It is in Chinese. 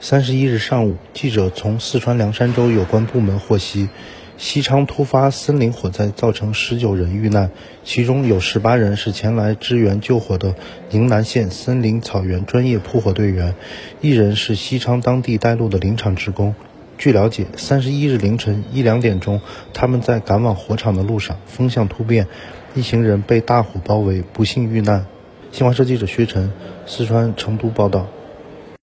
三十一日上午，记者从四川凉山州有关部门获悉，西昌突发森林火灾，造成十九人遇难，其中有十八人是前来支援救火的宁南县森林草原专业扑火队员，一人是西昌当地带路的林场职工。据了解，三十一日凌晨一两点钟，他们在赶往火场的路上，风向突变，一行人被大火包围，不幸遇难。新华社记者薛晨，四川成都报道。